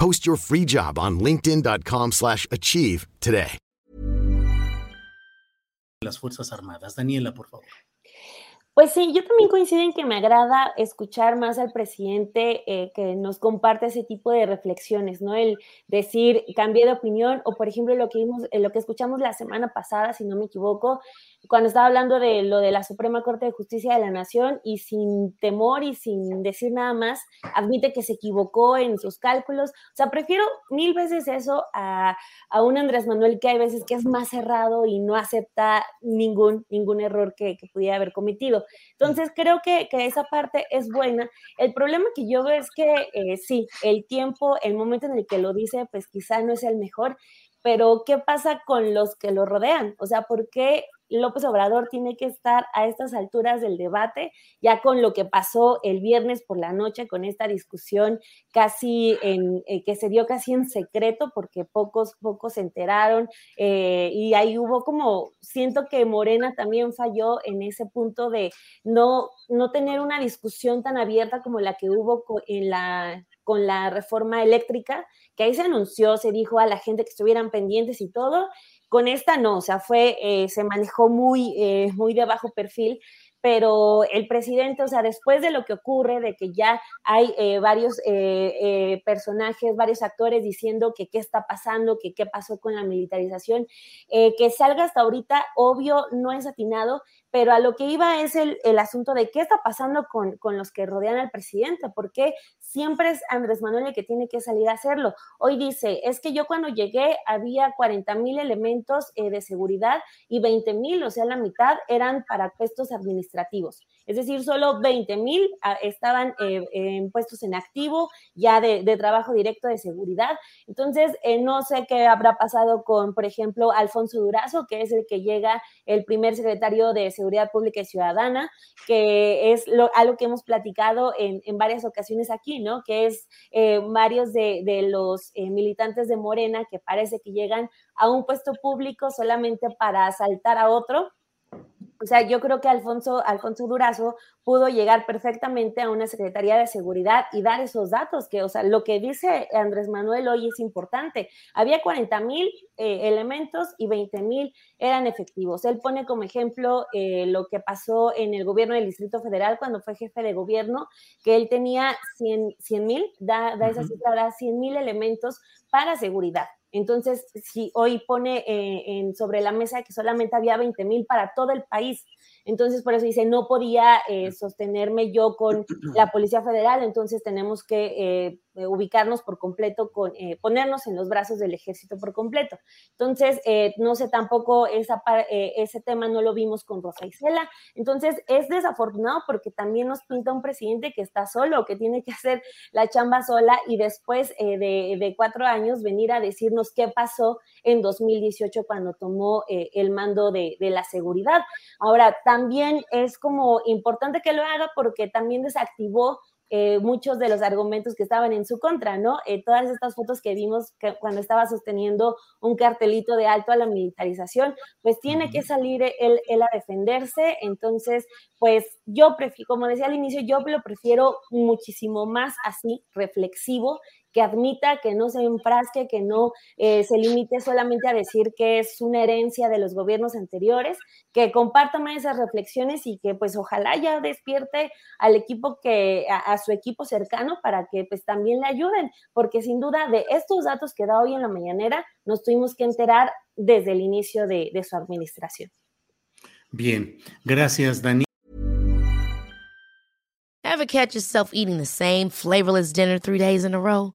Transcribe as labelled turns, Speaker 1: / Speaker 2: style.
Speaker 1: Post your free job on linkedin.com/achieve today.
Speaker 2: Las Fuerzas Armadas. Daniela, por favor.
Speaker 3: Pues sí, yo también coincido en que me agrada escuchar más al presidente eh, que nos comparte ese tipo de reflexiones, ¿no? El decir, cambié de opinión, o por ejemplo, lo que, vimos, eh, lo que escuchamos la semana pasada, si no me equivoco, cuando estaba hablando de lo de la Suprema Corte de Justicia de la Nación y sin temor y sin decir nada más, admite que se equivocó en sus cálculos. O sea, prefiero mil veces eso a, a un Andrés Manuel que hay veces que es más cerrado y no acepta ningún, ningún error que, que pudiera haber cometido. Entonces, creo que, que, esa parte es buena. El problema que yo veo es que eh, sí, el tiempo, el momento en el que lo dice, pues quizá no es el mejor, pero ¿qué pasa con los que lo rodean? O sea, ¿por qué López Obrador tiene que estar a estas alturas del debate, ya con lo que pasó el viernes por la noche, con esta discusión casi en, eh, que se dio casi en secreto, porque pocos, pocos se enteraron, eh, y ahí hubo como, siento que Morena también falló en ese punto de no, no tener una discusión tan abierta como la que hubo en la, con la reforma eléctrica, que ahí se anunció, se dijo a la gente que estuvieran pendientes y todo, con esta no, o sea, fue, eh, se manejó muy, eh, muy de bajo perfil, pero el presidente, o sea, después de lo que ocurre, de que ya hay eh, varios personajes, varios actores diciendo que qué está pasando, que qué pasó con la militarización, que salga hasta ahorita, obvio, no es atinado, pero a lo que iba es el, el asunto de qué está pasando con, con, los que rodean al presidente, porque siempre es Andrés Manuel el que tiene que salir a hacerlo. Hoy dice, es que yo cuando llegué había 40 mil elementos eh, de seguridad y 20 mil, o sea, la mitad eran para puestos administrativos. Es decir, solo 20 mil ah, estaban eh, en puestos en activo, ya de, trabajo directo de seguridad. Entonces, eh, no sé qué habrá pasado con, por ejemplo, Alfonso Durazo, que es el que llega el primer secretario de Pública y Ciudadana, que es lo, algo que hemos platicado en, en varias ocasiones aquí, ¿no? Que es eh, varios de, de los eh, militantes de Morena que parece que llegan a un puesto público solamente para asaltar a otro o sea, yo creo que Alfonso, Alfonso Durazo pudo llegar perfectamente a una Secretaría de Seguridad y dar esos datos, que, o sea, lo que dice Andrés Manuel hoy es importante. Había 40 mil eh, elementos y 20 mil eran efectivos. Él pone como ejemplo eh, lo que pasó en el gobierno del Distrito Federal cuando fue jefe de gobierno, que él tenía 100 mil, da, da, esa cifra, da 100 mil elementos para seguridad. Entonces, si hoy pone eh, en, sobre la mesa que solamente había 20 mil para todo el país, entonces por eso dice, no podía eh, sostenerme yo con la Policía Federal, entonces tenemos que eh, ubicarnos por completo, con, eh, ponernos en los brazos del ejército por completo. Entonces, eh, no sé tampoco esa, ese tema no lo vimos con Rosa Isela. Entonces, es desafortunado porque también nos pinta un presidente que está solo, que tiene que hacer la chamba sola y después de, de, cuatro años venir a decirnos qué pasó en 2018 cuando tomó el mando de, de la seguridad. Ahora, también es como importante que lo haga porque también desactivó eh, muchos de los argumentos que estaban en su contra, ¿no? Eh, todas estas fotos que vimos que cuando estaba sosteniendo un cartelito de alto a la militarización, pues tiene que salir él, él a defenderse. Entonces, pues yo prefiero, como decía al inicio, yo lo prefiero muchísimo más así, reflexivo, que admita, que no se enfrasque, que no eh, se limite solamente a decir que es una herencia de los gobiernos anteriores, que comparta más esas reflexiones y que pues ojalá ya despierte al equipo que, a, a, su equipo cercano para que pues también le ayuden, porque sin duda de estos datos que da hoy en la mañanera nos tuvimos que enterar desde el inicio de, de su administración.
Speaker 2: Bien, gracias, Dani.
Speaker 4: Ever catch yourself eating the same flavorless dinner three days in a row?